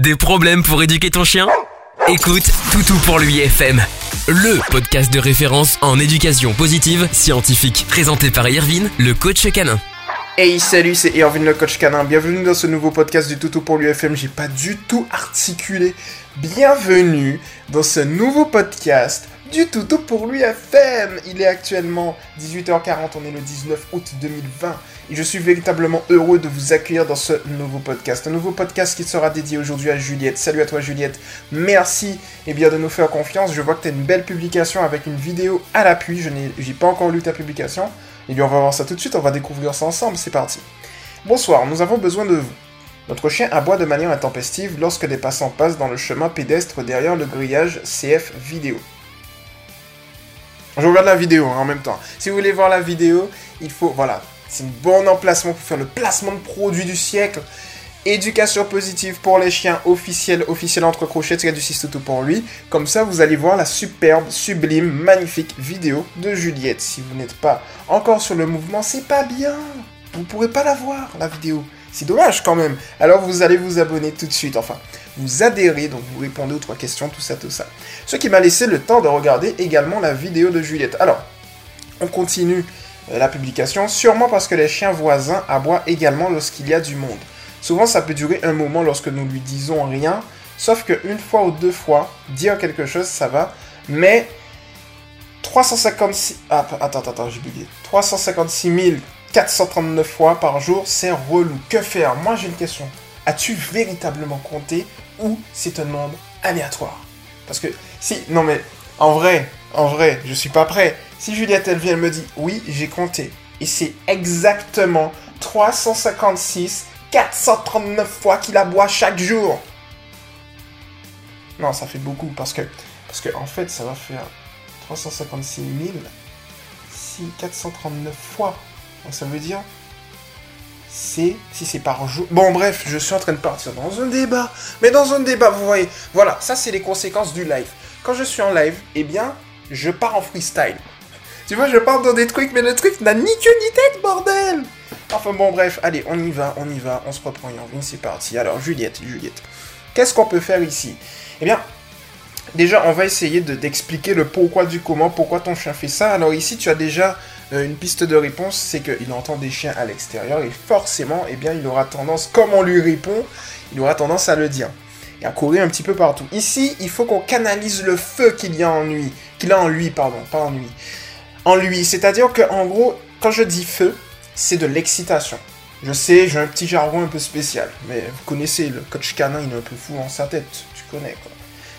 Des problèmes pour éduquer ton chien? Écoute Toutou pour lui FM, le podcast de référence en éducation positive scientifique, présenté par Irvine, le coach canin. Hey salut, c'est Irvine le coach canin. Bienvenue dans ce nouveau podcast du Toutou pour l'UFM. J'ai pas du tout articulé. Bienvenue dans ce nouveau podcast du Toutou pour l'UFM. Il est actuellement 18h40, on est le 19 août 2020 et je suis véritablement heureux de vous accueillir dans ce nouveau podcast. Un nouveau podcast qui sera dédié aujourd'hui à Juliette. Salut à toi Juliette, merci et bien de nous faire confiance. Je vois que tu as une belle publication avec une vidéo à l'appui. Je n'ai pas encore lu ta publication. Et bien on va voir ça tout de suite, on va découvrir ça ensemble, c'est parti. Bonsoir, nous avons besoin de vous. Notre chien aboie de manière intempestive lorsque des passants passent dans le chemin pédestre derrière le grillage CF vidéo. Je regarde la vidéo hein, en même temps. Si vous voulez voir la vidéo, il faut, voilà, c'est un bon emplacement pour faire le placement de produit du siècle. Éducation positive pour les chiens officiel, officiel entre crochets, tiré du 6 tout pour lui. Comme ça, vous allez voir la superbe, sublime, magnifique vidéo de Juliette. Si vous n'êtes pas encore sur le mouvement, c'est pas bien. Vous pourrez pas la voir, la vidéo. C'est dommage quand même. Alors vous allez vous abonner tout de suite. Enfin, vous adhérez, donc vous répondez aux trois questions, tout ça, tout ça. Ce qui m'a laissé le temps de regarder également la vidéo de Juliette. Alors, on continue euh, la publication, sûrement parce que les chiens voisins aboient également lorsqu'il y a du monde. Souvent, ça peut durer un moment lorsque nous lui disons rien, sauf qu'une fois ou deux fois, dire quelque chose, ça va, mais 356... Ah, attends, attends, j'ai bugué. 356 439 fois par jour, c'est relou. Que faire? Moi, j'ai une question. As-tu véritablement compté ou c'est un nombre aléatoire Parce que si... Non mais, en vrai, en vrai, je suis pas prêt. Si Juliette, elle vient, elle me dit, oui, j'ai compté. Et c'est exactement 356 439 fois qu'il aboie chaque jour. Non, ça fait beaucoup parce que, parce que en fait, ça va faire 356 000 si 439 fois. Donc ça veut dire, c'est si c'est par jour. Bon, bref, je suis en train de partir dans un débat. Mais dans un débat, vous voyez, voilà, ça c'est les conséquences du live. Quand je suis en live, eh bien, je pars en freestyle. Tu vois, je pars dans des trucs, mais le truc n'a ni queue ni tête, bordel Enfin bon, bref, allez, on y va, on y va, on se reprend et c'est parti. Alors, Juliette, Juliette, qu'est-ce qu'on peut faire ici? Eh bien, déjà, on va essayer d'expliquer le pourquoi du comment, pourquoi ton chien fait ça. Alors ici, tu as déjà une piste de réponse, c'est qu'il entend des chiens à l'extérieur et forcément, eh bien, il aura tendance, comme on lui répond, il aura tendance à le dire et à courir un petit peu partout. Ici, il faut qu'on canalise le feu qu'il y a en lui, qu'il a en lui, pardon, pas en lui en lui. C'est-à-dire que en gros, quand je dis feu, c'est de l'excitation. Je sais, j'ai un petit jargon un peu spécial, mais vous connaissez, le coach canin, il est un peu fou en sa tête, tu connais quoi.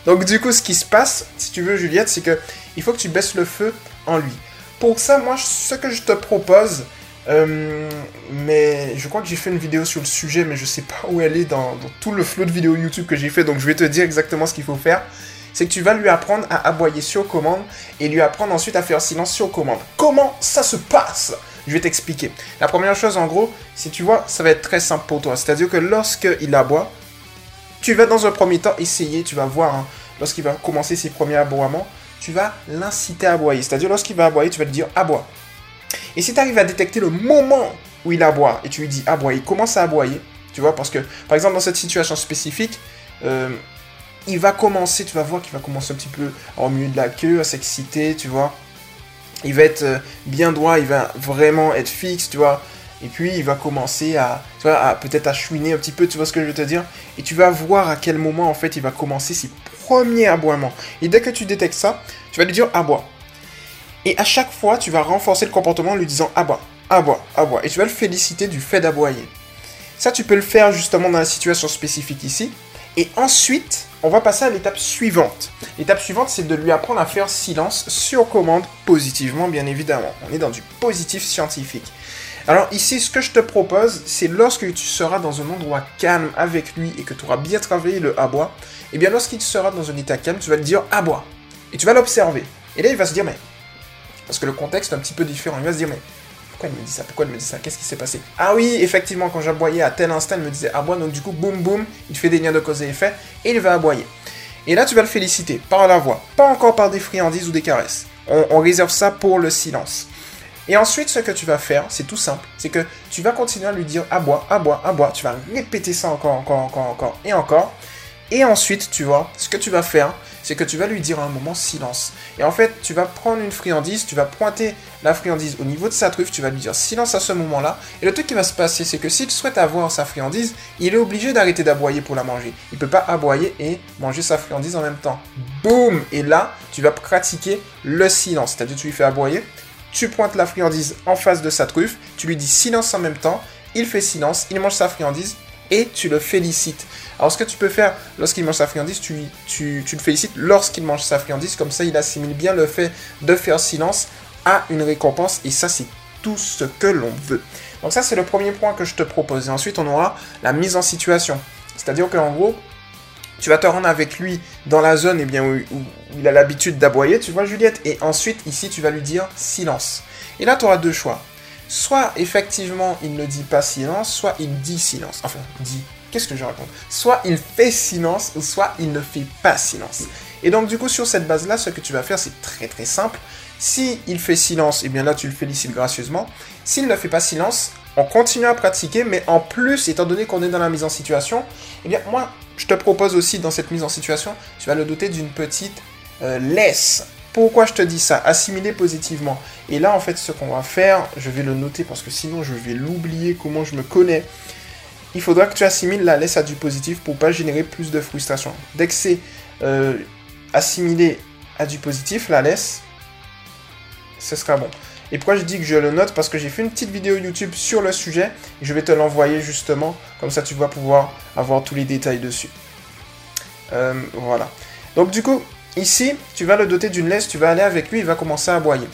Donc du coup, ce qui se passe, si tu veux Juliette, c'est que il faut que tu baisses le feu en lui. Pour ça, moi, ce que je te propose, euh, mais je crois que j'ai fait une vidéo sur le sujet, mais je sais pas où elle est dans, tout le flot de vidéos YouTube que j'ai fait, donc je vais te dire exactement ce qu'il faut faire c'est que tu vas lui apprendre à aboyer sur commande et lui apprendre ensuite à faire silence sur commande. Comment ça se passe? Je vais t'expliquer. La première chose, en gros, si tu vois, ça va être très simple pour toi. C'est-à-dire que lorsqu'il aboie, tu vas dans un premier temps essayer, tu vas voir, hein, lorsqu'il va commencer ses premiers aboiements, tu vas l'inciter à aboyer. C'est-à-dire lorsqu'il va aboyer, tu vas lui dire aboie. Et si tu arrives à détecter le moment où il aboie et tu lui dis aboie, il commence à aboyer, tu vois, parce que par exemple dans cette situation spécifique, euh, il va commencer, tu vas voir qu'il va commencer un petit peu au milieu de la queue, à s'exciter, tu vois. Il va être euh, bien droit, il va vraiment être fixe, tu vois. Et puis il va commencer à, tu vois, à peut-être à chouiner un petit peu, tu vois ce que je veux te dire. Et tu vas voir à quel moment en fait il va commencer premiers aboiements. Et dès que tu détectes ça, tu vas lui dire aboie. Et à chaque fois, tu vas renforcer le comportement en lui disant aboie, aboie, aboie. Et tu vas le féliciter du fait d'aboyer. Ça, tu peux le faire justement dans la situation spécifique ici. Et ensuite, on va passer à l'étape suivante. L'étape suivante, c'est de lui apprendre à faire silence sur commande, positivement bien évidemment. On est dans du positif scientifique. Alors ici, ce que je te propose, c'est lorsque tu seras dans un endroit calme avec lui et que tu auras bien travaillé le aboie, et eh bien lorsqu'il sera dans un état calme, tu vas lui dire aboie. Et tu vas l'observer. Et là, il va se dire, mais... Parce que le contexte est un petit peu différent. Il va se dire, mais pourquoi il me dit ça? Pourquoi il me dit ça? Qu'est-ce qui s'est passé? Ah oui, effectivement, quand j'aboyais à tel instant, il me disait aboie, donc du coup, boum boum, il fait des liens de cause et effet, et il va aboyer. Et là, tu vas le féliciter par la voix, pas encore par des friandises ou des caresses. On, réserve ça pour le silence. Et ensuite, ce que tu vas faire, c'est tout simple, c'est que tu vas continuer à lui dire aboie, aboie, aboie. Tu vas répéter ça encore, encore, encore, encore et encore, Et ensuite, tu vois, ce que tu vas faire, c'est que tu vas lui dire à un moment silence. Et en fait, tu vas prendre une friandise, tu vas pointer la friandise au niveau de sa truffe, tu vas lui dire silence à ce moment-là. Et le truc qui va se passer, c'est que s'il souhaite avoir sa friandise, il est obligé d'arrêter d'aboyer pour la manger. Il peut pas aboyer et manger sa friandise en même temps. Boum Et là, tu vas pratiquer le silence. C'est-à-dire, tu lui fais aboyer, tu pointes la friandise en face de sa truffe, tu lui dis silence en même temps, il fait silence, il mange sa friandise et tu le félicites. Alors ce que tu peux faire lorsqu'il mange sa friandise, tu, tu, tu le félicites lorsqu'il mange sa friandise, comme ça il assimile bien le fait de faire silence à une récompense et ça c'est tout ce que l'on veut. Donc ça c'est le premier point que je te propose. Et ensuite on aura la mise en situation. C'est-à-dire qu'en gros, tu vas te rendre avec lui dans la zone eh bien, où, il a l'habitude d'aboyer, tu vois Juliette, et ensuite ici tu vas lui dire silence. Et là tu auras deux choix. Soit effectivement il ne dit pas silence, soit il dit silence. Enfin, dit. Qu'est-ce que je raconte? Soit il fait silence, soit il ne fait pas silence. Et donc du coup sur cette base-là, ce que tu vas faire, c'est très très simple. Si il fait silence, et eh bien là tu le félicites gracieusement. S'il ne fait pas silence, on continue à pratiquer, mais en plus, étant donné qu'on est dans la mise en situation, eh bien moi, je te propose aussi dans cette mise en situation, tu vas le doter d'une petite euh, laisse. Pourquoi je te dis ça? Assimiler positivement. Et là, en fait, ce qu'on va faire, je vais le noter parce que sinon, je vais l'oublier comment je me connais. Il faudra que tu assimiles la laisse à du positif pour pas générer plus de frustration. Dès que c'est euh, assimilé à du positif, la laisse, ce sera bon. Et pourquoi je dis que je le note? Parce que j'ai fait une petite vidéo YouTube sur le sujet. Et je vais te l'envoyer justement. Comme ça, tu vas pouvoir avoir tous les détails dessus. Euh, voilà. Donc du coup, ici, tu vas le doter d'une laisse. Tu vas aller avec lui. Il va commencer à aboyer.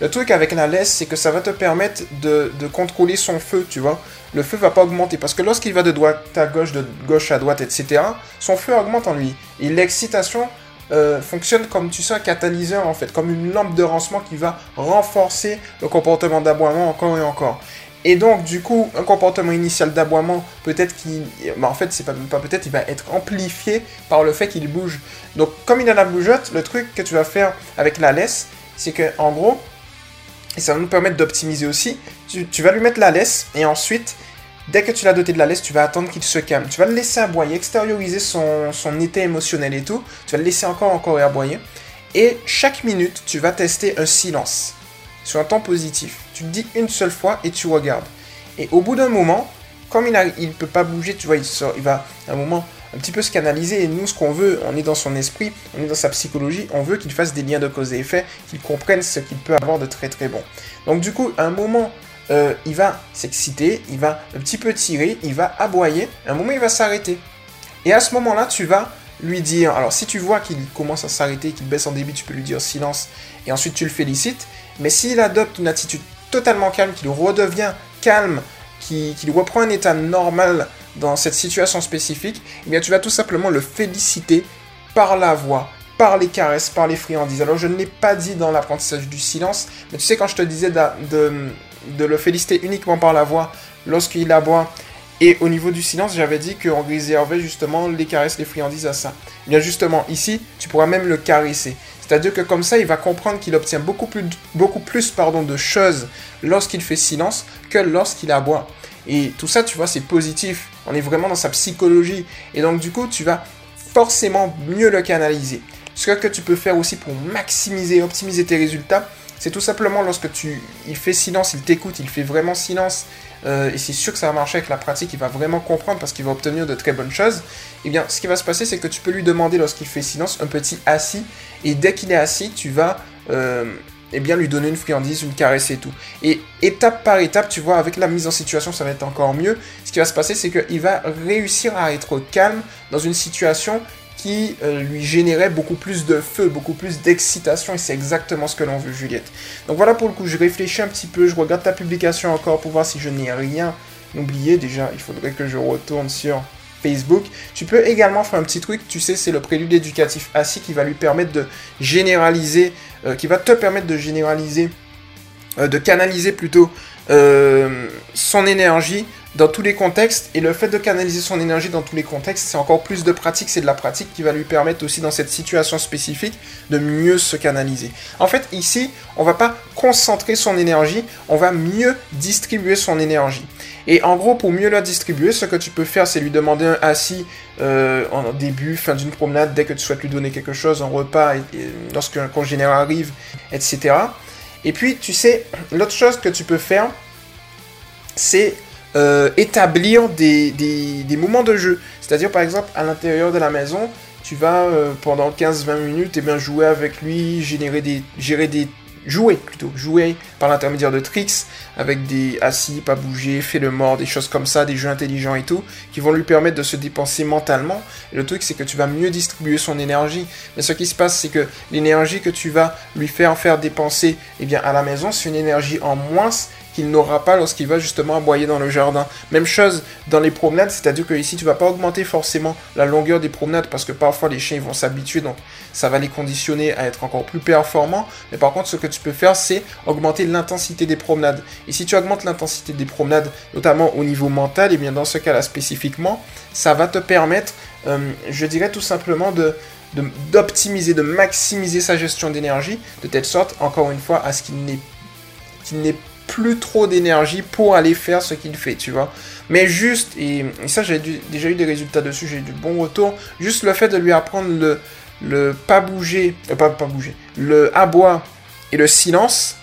Le truc avec la laisse, c'est que ça va te permettre de, de, contrôler son feu, tu vois. Le feu va pas augmenter parce que lorsqu'il va de droite à gauche, de gauche à droite, etc., son feu augmente en lui. Et l'excitation euh, fonctionne comme tu sais un catalyseur en fait, comme une lampe de rancement qui va renforcer le comportement d'aboiement encore et encore. Et donc du coup, un comportement initial d'aboiement, peut-être qu'il, bah, en fait c'est pas, pas peut-être, il va être amplifié par le fait qu'il bouge. Donc comme il a la bougeotte, le truc que tu vas faire avec la laisse, c'est que en gros, et ça va nous permettre d'optimiser aussi, tu, tu vas lui mettre la laisse et ensuite Dès que tu l'as doté de la laisse, tu vas attendre qu'il se calme. Tu vas le laisser aboyer, extérioriser son, son état émotionnel et tout. Tu vas le laisser encore, encore aboyer. Et chaque minute, tu vas tester un silence sur un temps positif. Tu le dis une seule fois et tu regardes. Et au bout d'un moment, comme il ne peut pas bouger, tu vois, il, va un moment un petit peu se canaliser. Et nous, ce qu'on veut, on est dans son esprit, on est dans sa psychologie, on veut qu'il fasse des liens de cause et effet, qu'il comprenne ce qu'il peut avoir de très très bon. Donc du coup, un moment euh, il va s'exciter, il va un petit peu tirer, il va aboyer, à un moment il va s'arrêter. Et à ce moment-là, tu vas lui dire, alors si tu vois qu'il commence à s'arrêter, qu'il baisse en débit, tu peux lui dire silence, et ensuite tu le félicites. Mais s'il adopte une attitude totalement calme, qu'il redevient calme, qu'il reprend un état normal dans cette situation spécifique, eh bien tu vas tout simplement le féliciter par la voix, par les caresses, par les friandises. Alors je ne l'ai pas dit dans l'apprentissage du silence, mais tu sais quand je te disais de de le féliciter uniquement par la voix lorsqu'il aboie. Et au niveau du silence, j'avais dit qu'on réservait justement les caresses, les friandises à ça. Eh bien justement, ici, tu pourras même le caresser. C'est-à-dire que comme ça, il va comprendre qu'il obtient beaucoup plus, beaucoup plus pardon, de choses lorsqu'il fait silence que lorsqu'il aboie. Et tout ça, tu vois, c'est positif. On est vraiment dans sa psychologie. Et donc, du coup, tu vas forcément mieux le canaliser. Ce que tu peux faire aussi pour maximiser, optimiser tes résultats, c'est tout simplement lorsque tu, il fait silence, il t'écoute, il fait vraiment silence, euh, et c'est sûr que ça va marcher avec la pratique, il va vraiment comprendre parce qu'il va obtenir de très bonnes choses. Et eh bien, ce qui va se passer, c'est que tu peux lui demander lorsqu'il fait silence un petit assis, et dès qu'il est assis, tu vas euh, eh bien, lui donner une friandise, une caresse et tout. Et étape par étape, tu vois, avec la mise en situation, ça va être encore mieux. Ce qui va se passer, c'est qu'il va réussir à être calme dans une situation qui euh, lui générait beaucoup plus de feu, beaucoup plus d'excitation, et c'est exactement ce que l'on veut, Juliette. Donc voilà pour le coup, je réfléchis un petit peu, je regarde ta publication encore pour voir si je n'ai rien oublié. Déjà, il faudrait que je retourne sur Facebook. Tu peux également faire un petit truc, tu sais, c'est le prélude éducatif assis qui va lui permettre de généraliser, euh, qui va te permettre de généraliser, euh, de canaliser plutôt son énergie dans tous les contextes. Et le fait de canaliser son énergie dans tous les contextes, c'est encore plus de pratique, c'est de la pratique qui va lui permettre aussi dans cette situation spécifique de mieux se canaliser. En fait, ici, on va pas concentrer son énergie, on va mieux distribuer son énergie. Et en gros, pour mieux la distribuer, ce que tu peux faire, c'est lui demander un assis euh, en début, fin d'une promenade, dès que tu souhaites lui donner quelque chose, un repas, lorsqu'un congénère arrive, etc. Et puis, tu sais, l'autre chose que tu peux faire, c'est euh, établir des, des, moments de jeu. C'est-à-dire, par exemple, à l'intérieur de la maison, tu vas euh, pendant 15-20 minutes et eh bien, jouer avec lui, générer des, gérer des jouer plutôt, jouer par l'intermédiaire de tricks avec des assis, pas bouger, fait le mort, des choses comme ça, des jeux intelligents et tout, qui vont lui permettre de se dépenser mentalement. Le truc, c'est que tu vas mieux distribuer son énergie. Mais ce qui se passe, c'est que l'énergie que tu vas lui faire faire dépenser, eh bien, à la maison, c'est une énergie en moins qu'il n'aura pas lorsqu'il va justement aboyer dans le jardin. Même chose dans les promenades, c'est-à-dire que ici tu vas pas augmenter forcément la longueur des promenades parce que parfois les chiens vont s'habituer donc ça va les conditionner à être encore plus performants. Mais par contre ce que tu peux faire c'est augmenter l'intensité des promenades. Et si tu augmentes l'intensité des promenades, notamment au niveau mental, et bien dans ce cas-là spécifiquement, ça va te permettre, euh, je dirais tout simplement d'optimiser, de, maximiser sa gestion d'énergie, de telle sorte, encore une fois, à ce qu'il n'ait n'ait plus trop d'énergie pour aller faire ce qu'il fait, tu vois. Mais juste, et, ça j'ai déjà eu des résultats dessus, j'ai eu du bon retour, juste le fait de lui apprendre le, le pas bouger, euh, pas, pas bouger, le aboie et le silence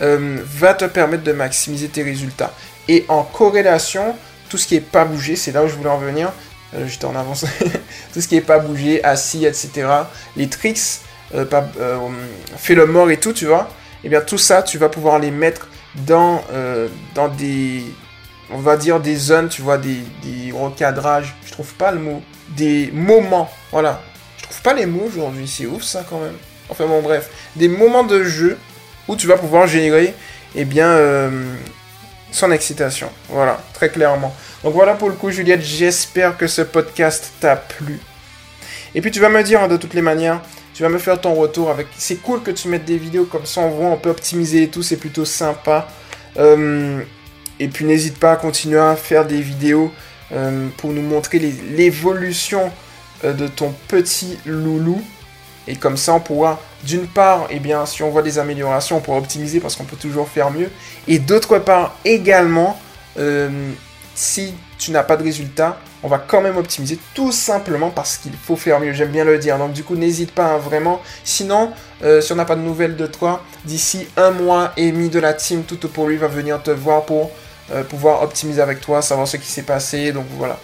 euh, va te permettre de maximiser tes résultats. Et en corrélation, tout ce qui est pas bouger, c'est là où je voulais en venir, euh, j'étais en avance, tout ce qui est pas bouger, assis, etc., les tricks, pas, fait le mort et tout, tu vois, et eh bien tout ça, tu vas pouvoir les mettre dans, euh, dans des, on va dire des zones, tu vois, des, des recadrages, je trouve pas le mot, des moments, voilà. Je trouve pas les mots aujourd'hui, c'est ouf ça quand même. Enfin bon bref, des moments de jeu où tu vas pouvoir générer, eh bien, euh, son excitation. Voilà, très clairement. Donc voilà pour le coup Juliette, j'espère que ce podcast t'a plu. Et puis tu vas me dire hein, de toutes les manières, tu vas me faire ton retour avec. C'est cool que tu mettes des vidéos comme ça, on voit, on peut optimiser et tout, c'est plutôt sympa. Euh, et puis n'hésite pas à continuer à faire des vidéos euh, pour nous montrer l'évolution euh, de ton petit loulou. Et comme ça, on pourra, d'une part, eh bien, si on voit des améliorations, on pourra optimiser parce qu'on peut toujours faire mieux. Et d'autre part, également, si tu n'as pas de résultat, on va quand même optimiser tout simplement parce qu'il faut faire mieux. J'aime bien le dire. Donc du coup, n'hésite pas hein, vraiment. Sinon, euh, si on n'a pas de nouvelles de toi, d'ici un mois, Amy de la team Tout pour lui va venir te voir pour euh, pouvoir optimiser avec toi, savoir ce qui s'est passé. Donc voilà.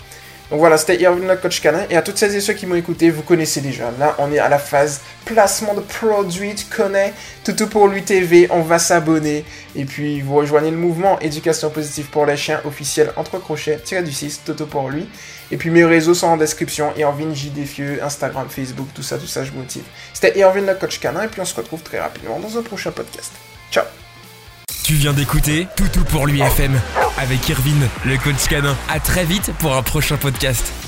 Donc voilà, c'était Irvin le coach canin. Et à toutes celles et ceux qui m'ont écouté, vous connaissez déjà. Là, on est à la phase placement de produit. Tu connais Toutou pour lui TV. On va s'abonner. Et puis, vous rejoignez le mouvement Éducation positive pour les chiens officiel entre crochets, tiré du 6, Toto pour lui. Et puis, mes réseaux sont en description. Irvin J. Defieux, Instagram, Facebook, tout ça, tout ça, je motive. C'était Irvin le coach canin. Et puis, on se retrouve très rapidement dans un prochain podcast. Ciao tu viens d'écouter Toutou pour lui FM avec Irvine, le coach canin. À très vite pour un prochain podcast.